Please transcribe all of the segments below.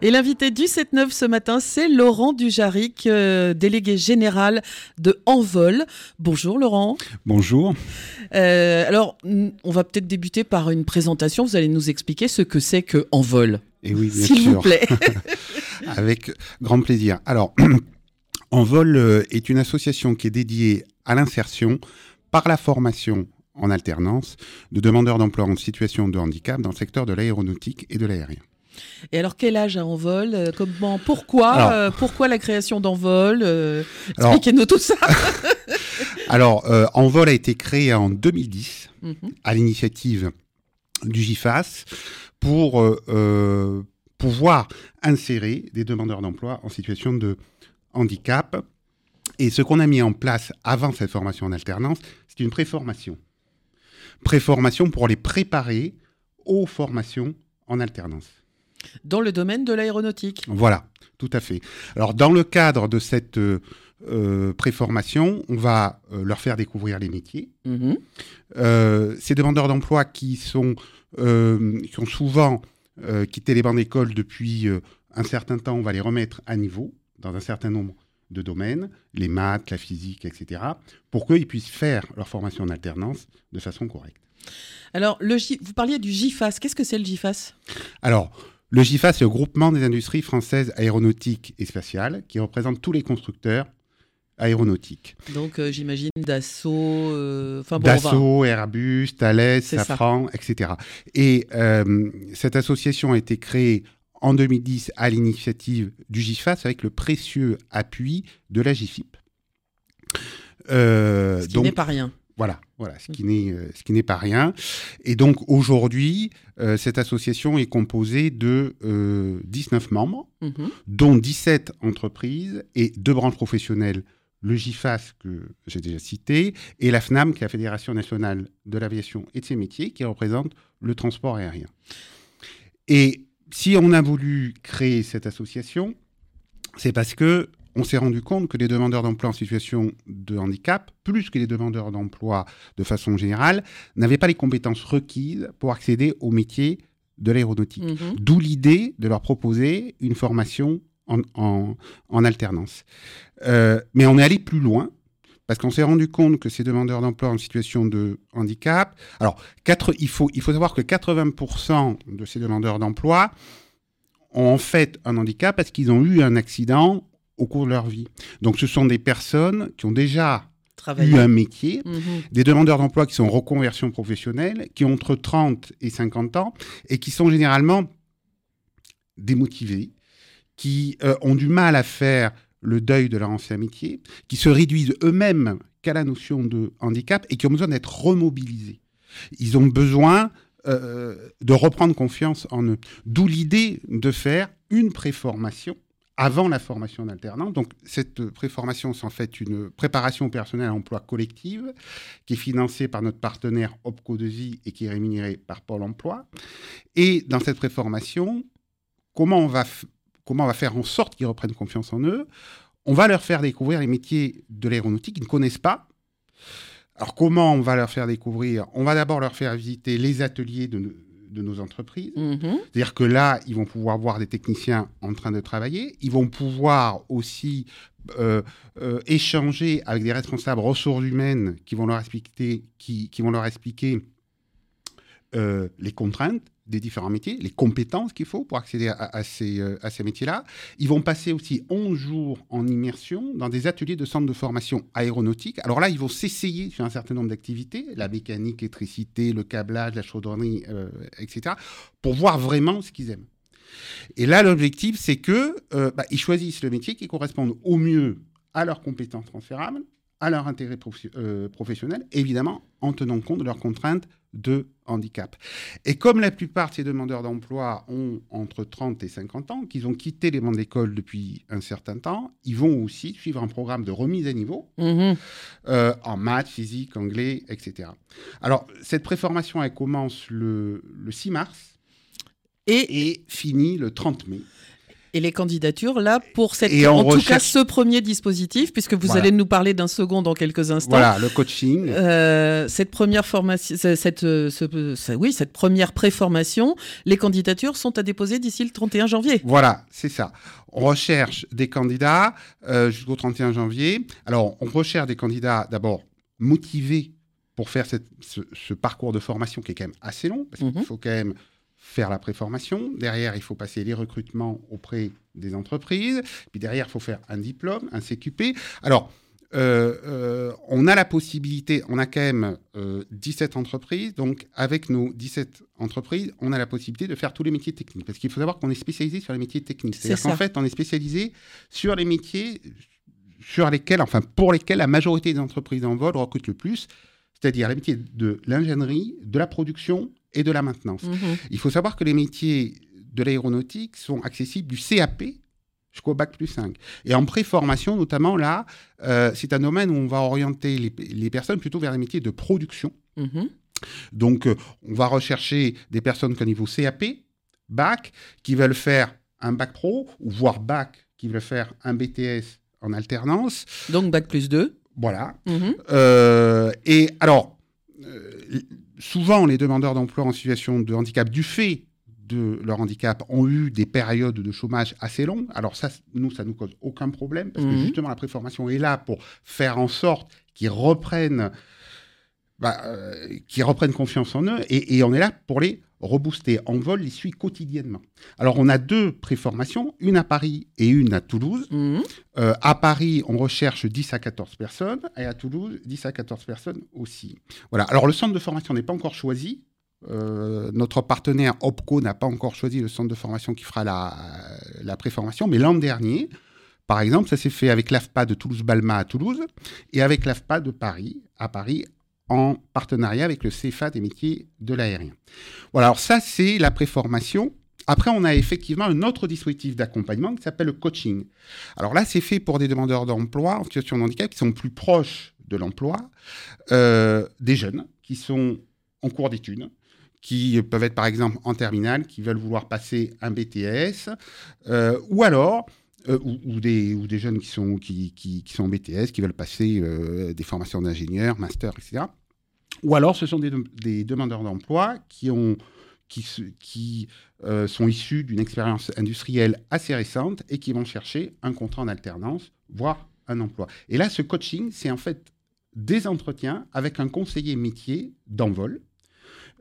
Et l'invité du 7-9 ce matin, c'est Laurent Dujaric, euh, délégué général de Envol. Bonjour Laurent. Bonjour. Euh, alors, on va peut-être débuter par une présentation. Vous allez nous expliquer ce que c'est que Envol. Et oui, bien S'il sûr. vous plaît. Avec grand plaisir. Alors, Envol euh, est une association qui est dédiée à l'insertion par la formation en alternance de demandeurs d'emploi en situation de handicap dans le secteur de l'aéronautique et de l'aérien. Et alors, quel âge a Envol Euh, Comment Pourquoi Alors- euh, Pourquoi la création d'Envol Euh, Expliquez-nous tout ça. Alors, euh, Envol a été créé en 2010 Mhm. à l'initiative du GIFAS pour pouvoir insérer des demandeurs d'emploi en situation de handicap. Et ce qu'on a mis en place avant cette formation en alternance, c'est une préformation. Préformation pour les préparer aux formations en alternance. Dans le domaine de l'aéronautique. Voilà, tout à fait. Alors, dans le cadre de cette euh, euh, préformation, on va euh, leur faire découvrir les métiers. Mhm. Euh, ces demandeurs d'emploi qui sont qui ont souvent quitté les bancs d'école depuis un certain temps, on va les remettre à niveau dans un certain nombre de domaines, les maths, la physique, etc., pour qu'ils puissent faire leur formation en alternance de façon correcte. Alors, le vous parliez du GIFAS. Qu'est-ce que c'est le GIFAS Alors, le GIFA, c'est le groupement des industries françaises aéronautiques et spatiales qui représente tous les constructeurs aéronautiques. Donc, euh, j'imagine Dassault. euh, bon, va- Dassault, Airbus, Thales, ça. Safran, etc. Et euh, cette association a été créée en 2010 à l'initiative du GIFAS avec le précieux appui de la GIFIP. Ce qui donc, n'est pas rien. Voilà, voilà, ce qui n'est euh, ce qui n'est pas rien. Et donc aujourd'hui, euh, cette association est composée de euh, 19 membres, Mhm. dont 17 entreprises et deux branches professionnelles, le GIFAS que j'ai déjà cité, et la FNAM, qui est la Fédération nationale de l'aviation et de ses métiers, qui représente le transport aérien. Et si on a voulu créer cette association, c'est parce que on s'est rendu compte que les demandeurs d'emploi en situation de handicap, plus que les demandeurs d'emploi de façon générale, n'avaient pas les compétences requises pour accéder au métier de l'aéronautique. Mhm. D'où l'idée de leur proposer une formation en, en- en alternance. Euh, mais on est allé plus loin parce qu'on s'est rendu compte que ces demandeurs d'emploi en situation de handicap, alors quatre- il, faut, il faut savoir que 80% de ces demandeurs d'emploi ont en fait un handicap parce qu'ils ont eu un accident au cours de leur vie. Donc ce sont des personnes qui ont déjà Travailler. eu un métier, Mhm. des demandeurs d'emploi qui sont en reconversion professionnelle, qui ont entre 30 et 50 ans et qui sont généralement démotivés, qui euh, ont du mal à faire le deuil de leur ancien métier, qui se réduisent eux-mêmes qu'à la notion de handicap et qui ont besoin d'être remobilisés. Ils ont besoin euh, de reprendre confiance en eux. D'où l'idée de faire une préformation avant la formation en alternance. Donc, cette préformation, c'est en fait une préparation au personnel à l'emploi collective qui est financée par notre partenaire OPCO de Vie et qui est rémunérée par Pôle emploi. Et dans cette préformation, comment on va, comment on va faire en sorte qu'ils reprennent confiance en eux? On va leur faire découvrir les métiers de l'aéronautique qu'ils ne connaissent pas. Alors, comment on va leur faire découvrir? On va d'abord leur faire visiter les ateliers de, no- de nos entreprises. Mhm. C'est-à-dire que là, ils vont pouvoir voir des techniciens en train de travailler. Ils vont pouvoir aussi euh, euh, échanger avec des responsables ressources humaines qui vont leur expliquer, qui, qui vont leur expliquer euh, les contraintes des différents métiers, les compétences qu'il faut pour accéder à, euh, ces métiers-là. Ils vont passer aussi 11 jours en immersion dans des ateliers de centres de formation aéronautique. Alors là, ils vont s'essayer sur un certain nombre d'activités, la mécanique, l'électricité, le câblage, la chaudronnerie, euh, etc., pour voir vraiment ce qu'ils aiment. Et là, l'objectif, c'est que euh, bah, choisissent le métier qui corresponde au mieux à leurs compétences transférables, à leur intérêt euh, professionnel, évidemment en tenant compte de leurs contraintes de handicap. Et comme la plupart de ces demandeurs d'emploi ont entre 30 et 50 ans, qu'ils ont quitté les bancs d'école depuis un certain temps, ils vont aussi suivre un programme de remise à niveau Mhm. euh, en maths, physique, anglais, etc. Alors, cette préformation, elle commence le, le 6 mars Et, et finit le 30 mai. Et les candidatures, là, pour cette, Et en tout cas ce premier dispositif, puisque vous Voilà. allez nous parler d'un second dans quelques instants. Voilà, le coaching. Euh, cette première formation, ce- cette, euh, ce- oui, cette première préformation, les candidatures sont à déposer d'ici le 31 janvier. Voilà, c'est ça. On recherche des candidats euh, jusqu'au 31 janvier. Alors, on recherche des candidats d'abord motivés pour faire cette- ce, ce parcours de formation qui est quand même assez long, parce qu'il Mhm. faut quand même faire la préformation. Derrière, il faut passer les recrutements auprès des entreprises. Puis derrière, il faut faire un diplôme, un CQP. Alors, euh, euh, on a la possibilité, on a quand même euh, 17 entreprises. Donc, avec nos 17 entreprises, on a la possibilité de faire tous les métiers techniques. Parce qu'il faut savoir qu'on est spécialisé sur les métiers techniques. C'est C'est-à-dire qu'en fait, on est spécialisé sur les métiers sur lesquels, enfin, pour lesquels la majorité des entreprises en vol recrutent le plus. C'est-à-dire les métiers de l'ingénierie, de la production et de la maintenance. Mhm. Il faut savoir que les métiers de l'aéronautique sont accessibles du CAP jusqu'au bac plus 5. Et en préformation, notamment là, euh, c'est un domaine où on va orienter les, les personnes plutôt vers les métiers de production. Mhm. Donc, euh, on va rechercher des personnes qu'au niveau CAP, bac, qui veulent faire un bac pro, ou voire bac, qui veulent faire un BTS en alternance. Donc, bac plus 2. Voilà. Mhm. Euh, et alors, souvent, les demandeurs d'emploi en situation de handicap, du fait de leur handicap, ont eu des périodes de chômage assez longues. Alors ça, nous, ça nous cause aucun problème, parce Mhm. que justement, la préformation est là pour faire en sorte qu'ils reprennent, bah, euh, qu'ils reprennent confiance en eux, et, et on est là pour les rebooster. En vol, les suit quotidiennement. Alors, on a deux préformations, une à Paris et une à Toulouse. Mhm. Euh, à Paris, on recherche 10 à 14 personnes, et à Toulouse, 10 à 14 personnes aussi. Voilà. Alors, le centre de formation n'est pas encore choisi. Euh, notre partenaire OPCO n'a pas encore choisi le centre de formation qui fera la, la préformation, mais l'an dernier, par exemple, ça s'est fait avec l'AFPA de Toulouse-Balma à Toulouse et avec l'AFPA de Paris à Paris en partenariat avec le CFA des métiers de l'aérien. Voilà, alors ça, c'est la préformation. Après, on a effectivement un autre dispositif d'accompagnement qui s'appelle le coaching. Alors là, c'est fait pour des demandeurs d'emploi en situation de handicap qui sont plus proches de l'emploi, euh, des jeunes qui sont en cours d'études, qui peuvent être par exemple en terminale, qui veulent vouloir passer un BTS, euh, ou alors euh, ou, des, jeunes qui sont, en BTS, qui veulent passer euh, des formations d'ingénieur, master, etc. Ou alors ce sont des, dem- des demandeurs d'emploi qui euh, sont issus d'une expérience industrielle assez récente et qui vont chercher un contrat en alternance, voire un emploi. Et là, ce coaching, c'est en fait des entretiens avec un conseiller métier d'envol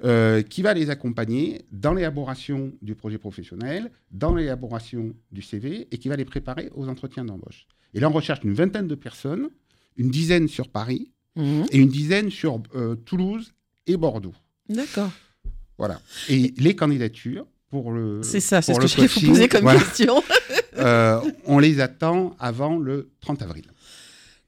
euh, qui va les accompagner dans l'élaboration du projet professionnel, dans l'élaboration du CV et qui va les préparer aux entretiens d'embauche. Et là, on recherche une vingtaine de personnes, une dizaine sur Paris Mhm. et une dizaine sur euh, Toulouse et Bordeaux. D'accord. Voilà. Et les candidatures pour le. C'est ça, c'est ce que le j'allais vous poser comme voilà, question. euh, on les attend avant le 30 avril.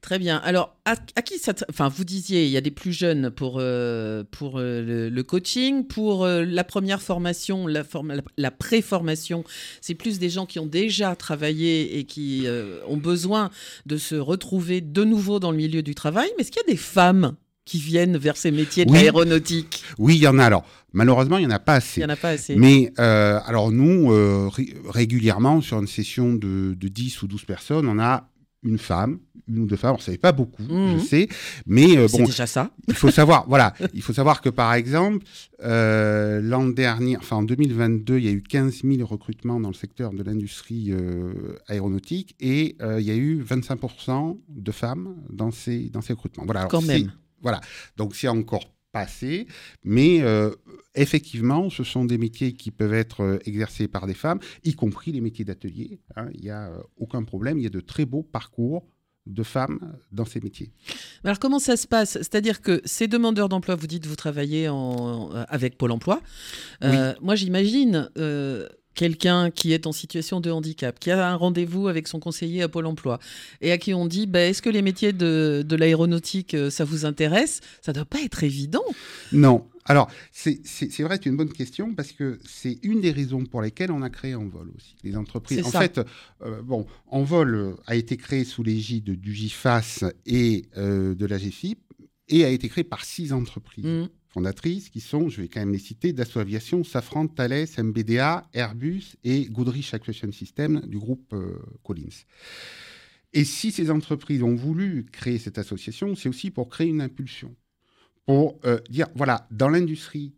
Très bien. Alors, à, à qui ça... Enfin, vous disiez, il y a des plus jeunes pour, euh, pour euh, le, le coaching. Pour euh, la première formation, la, forma- la, la pré-formation, c'est plus des gens qui ont déjà travaillé et qui ont besoin de se retrouver de nouveau dans le milieu du travail. Mais est-ce qu'il y a des femmes qui viennent vers ces métiers de Oui. l'aéronautique? Oui, il y en a. Alors, malheureusement, il n'y en a pas Il assez. n'y en a pas assez. Mais alors nous, ré- régulièrement, sur une session de, de 10 ou 12 personnes, on a une femme, une ou deux femmes, alors ça n'est pas beaucoup, Mhm. je sais, mais euh, bon, déjà ça. il faut savoir, voilà, il faut savoir que par exemple, euh, l'an dernier, enfin en 2022, il y a eu 15 000 recrutements dans le secteur de l'industrie euh, aéronautique et euh, il y a eu 25% de femmes dans ces, dans ces recrutements. Voilà, alors Quand même. Voilà, donc c'est encore passé, mais euh, effectivement, ce sont des métiers qui peuvent être euh, exercés par des femmes, y compris les métiers d'atelier. hein. Il n'y a euh, aucun problème, il y a de très beaux parcours de femmes dans ces métiers. Alors comment ça se passe? C'est-à-dire que ces demandeurs d'emploi, vous dites vous travaillez en, avec Pôle Emploi. Euh, Moi j'imagine euh, quelqu'un qui est en situation de handicap, qui a un rendez-vous avec son conseiller à Pôle emploi, et à qui on dit bah, est-ce que les métiers de, de l'aéronautique, euh, ça vous intéresse? Ça ne doit pas être évident. Non. Alors, c'est vrai, c'est une bonne question parce que c'est une des raisons pour lesquelles on a créé Envol aussi. Les entreprises. En ça. fait, euh, bon, Envol euh, a été créé sous l'égide du GIFAS et euh, de la GFIP et a été créé par six entreprises Mm. Fondatrices qui sont, je vais quand même les citer, Dassault Aviation, Safran, Thales, MBDA, Airbus et Goodrich Actuation System du groupe euh, Collins. Et si ces entreprises ont voulu créer cette association, c'est aussi pour créer une impulsion, pour euh, dire, voilà, dans l'industrie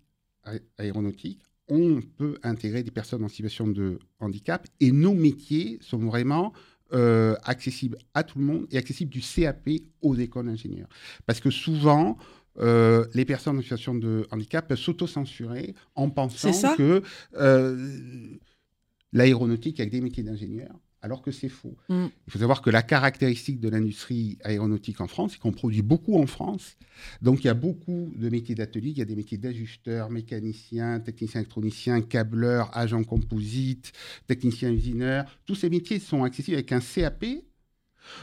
aéronautique, on peut intégrer des personnes en situation de handicap et nos métiers sont vraiment euh, accessibles à tout le monde et accessibles du CAP aux écoles d'ingénieurs. Parce que souvent, euh, les personnes en situation de handicap peuvent s'auto-censurer en pensant ça. que euh, l'aéronautique avec des métiers d'ingénieur, alors que c'est faux. Mm. Il faut savoir que la caractéristique de l'industrie aéronautique en France, c'est qu'on produit beaucoup en France. Donc il y a beaucoup de métiers d'atelier, il y a des métiers d'ajusteur, mécanicien, technicien électronicien, câbleur, agent composite, technicien usineur. Tous ces métiers sont accessibles avec un CAP.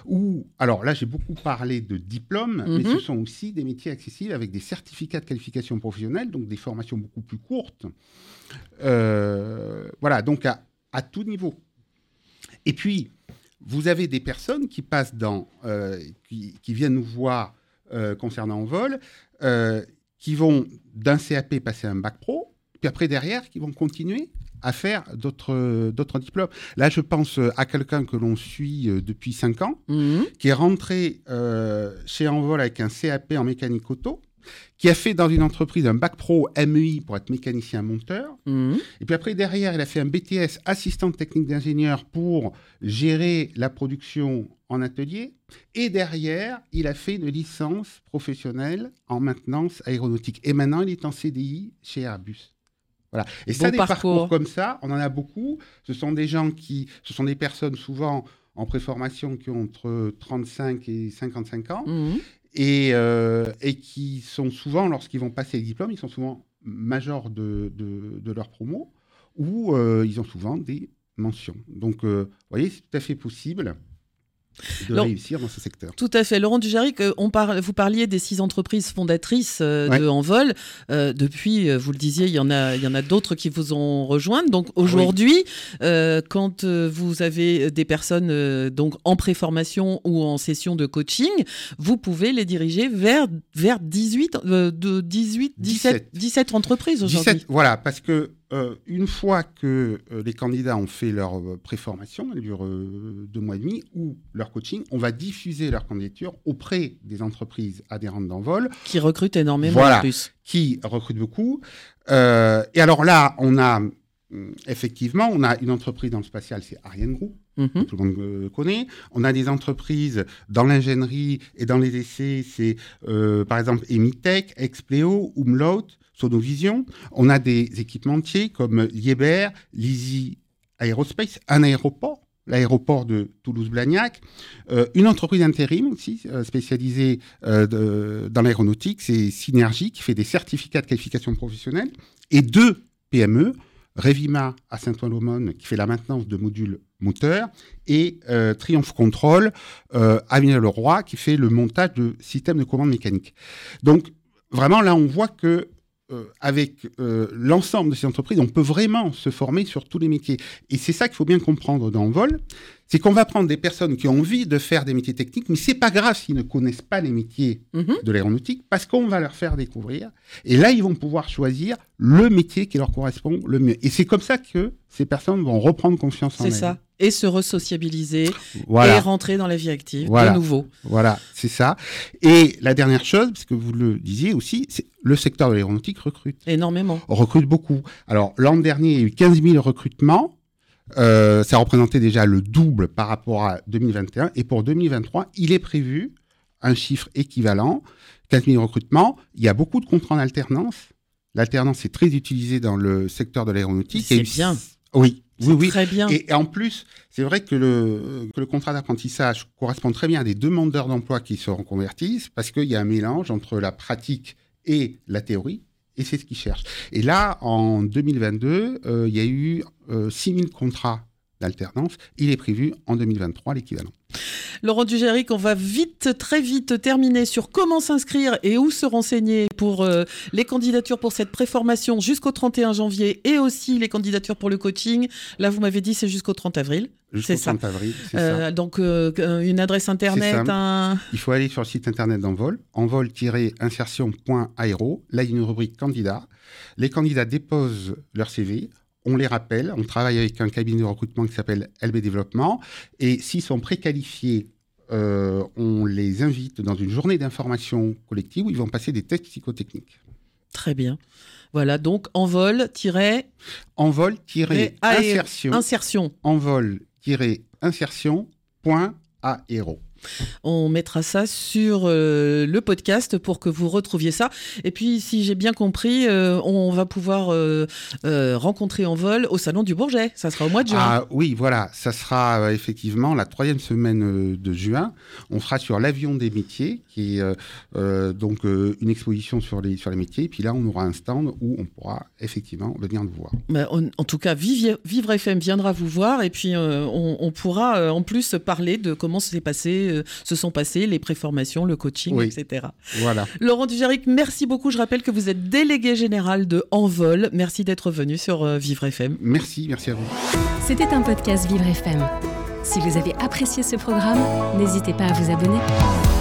Ou, alors là, j'ai beaucoup parlé de diplômes, mais Mhm. ce sont aussi des métiers accessibles avec des certificats de qualification professionnelle, donc des formations beaucoup plus courtes. Euh, voilà, donc à, à tout niveau. Et puis, vous avez des personnes qui passent dans, euh, qui, qui viennent nous voir euh, concernant vol, euh, qui vont d'un CAP passer à un bac pro, puis après derrière, qui vont continuer à faire d'autres d'autres diplômes. Là, je pense euh, à quelqu'un que l'on suit euh, depuis 5 ans, Mhm. qui est rentré euh, chez Envol avec un CAP en mécanique auto, qui a fait dans une entreprise un bac pro MEI pour être mécanicien monteur, Mhm. et puis après, derrière, il a fait un BTS assistant technique d'ingénieur pour gérer la production en atelier. Et derrière, il a fait une licence professionnelle en maintenance aéronautique. Et maintenant, il est en CDI chez Airbus. Voilà. Et ça, des parcours. parcours comme ça, on en a beaucoup. Ce sont des gens qui, ce sont des personnes souvent en préformation qui ont entre 35 et 55 ans Mhm. et, euh, et qui sont souvent, lorsqu'ils vont passer les diplômes, ils sont souvent majors de, de, de leur promo ou euh, ils ont souvent des mentions. Donc, euh, vous voyez, c'est tout à fait possible de réussir dans ce secteur. Tout à fait. Laurent Dujaric, euh, on parle, vous parliez des six entreprises fondatrices euh, Ouais. de Envol. Euh, depuis, vous le disiez, il y en a, il y en a d'autres qui vous ont rejoint. Donc aujourd'hui, euh, quand vous avez des personnes donc en préformation ou en session de coaching, vous pouvez les diriger vers, vers 18, euh, de 18, 17, 17 entreprises aujourd'hui. 17, voilà, parce que euh, une fois que euh, les candidats ont fait leur euh, préformation, elle dure deux mois et demi, ou leur coaching, on va diffuser leur candidature auprès des entreprises adhérentes d'Envol Qui recrutent énormément Voilà. en plus. qui recrutent beaucoup. Et alors là, on a hum, effectivement, on a une entreprise dans le spatial, c'est Ariane Group, Mhm. que tout le monde connaît. On a des entreprises dans l'ingénierie et dans les essais, c'est par exemple Emitech, Expleo, Umlaut, Sonovision. On a des équipementiers comme Liebherr, Lisi Aerospace, un aéroport l'aéroport de Toulouse-Blagnac, euh, une entreprise intérim aussi euh, spécialisée euh, dans l'aéronautique, c'est Synergie qui fait des certificats de qualification professionnelle, et deux PME, Revima à Saint-Ouen-l'Aumône qui fait la maintenance de modules moteurs, et Triumph Control à Villeneuve-le-Roi qui fait le montage de systèmes de commande mécanique. Donc vraiment là on voit que euh, avec euh, l'ensemble de ces entreprises, on peut vraiment se former sur tous les métiers. Et c'est ça qu'il faut bien comprendre dans Vol, c'est qu'on va prendre des personnes qui ont envie de faire des métiers techniques, mais c'est pas grave s'ils ne connaissent pas les métiers Mhm. de l'aéronautique, parce qu'on va leur faire découvrir. Et là, ils vont pouvoir choisir le métier qui leur correspond le mieux. Et c'est comme ça que ces personnes vont reprendre confiance en elles. C'est ça. Et se resociabiliser et Voilà. rentrer dans la vie active Voilà. de nouveau. Voilà, c'est ça. Et la dernière chose, parce que vous le disiez aussi, c'est le secteur de l'aéronautique recrute. Énormément. On recrute beaucoup. Alors, l'an dernier, il y a eu 15 000 recrutements. Euh, ça représentait déjà le double par rapport à 2021. Et pour 2023, il est prévu un chiffre équivalent, 15 000 recrutements. Il y a beaucoup de contrats en alternance. L'alternance est très utilisée dans le secteur de l'aéronautique. C'est bien. Oui, oui, oui. Très bien. Et, et en plus, c'est vrai que le, que le contrat d'apprentissage correspond très bien à des demandeurs d'emploi qui se reconvertissent parce qu'il y a un mélange entre la pratique et la théorie. et c'est ce qu'ils cherchent. Et là, en 2022, euh, il y a eu euh, 6000 contrats d'alternance. Il est prévu en 2023 l'équivalent. Laurent Dugéric, on va vite, très vite terminer sur comment s'inscrire et où se renseigner pour euh, les candidatures pour cette préformation jusqu'au 31 janvier et aussi les candidatures pour le coaching. Là, vous m'avez dit c'est jusqu'au 30 avril. Jusqu'au C'est ça. 30 avril, c'est Euh, ça. donc euh, une adresse internet, un... Il faut aller sur le site internet d'Envol, envol-insertion.aero. Là, il y a une rubrique candidat. Les candidats déposent leur CV. On les rappelle. On travaille avec un cabinet de recrutement qui s'appelle LB Développement. Et s'ils sont préqualifiés, euh, on les invite dans une journée d'information collective où ils vont passer des tests psychotechniques. Très bien. Voilà, donc envol Envol-insertion. insertion. Envol-insertion.aero. On mettra ça sur euh, le podcast pour que vous retrouviez ça. Et puis, si j'ai bien compris, euh, on va pouvoir euh, rencontrer en vol au Salon du Bourget. Ça sera au mois de juin. Ah oui, voilà, ça sera effectivement la troisième semaine de juin. On sera sur l'avion des métiers, qui est donc une exposition sur les, sur les métiers. Et puis là, on aura un stand où on pourra effectivement venir nous voir. Bah, on- en tout cas, Vivre FM viendra vous voir et puis on, on pourra en plus parler de comment s'est passé, euh, se sont passées les préformations, le coaching, Oui. etc. Voilà. Laurent Dugéric, merci beaucoup. Je rappelle que vous êtes délégué général de Envol. Merci d'être venu sur euh, Vivre FM. Merci, merci à vous. C'était un podcast Vivre FM. Si vous avez apprécié ce programme, n'hésitez pas à vous abonner.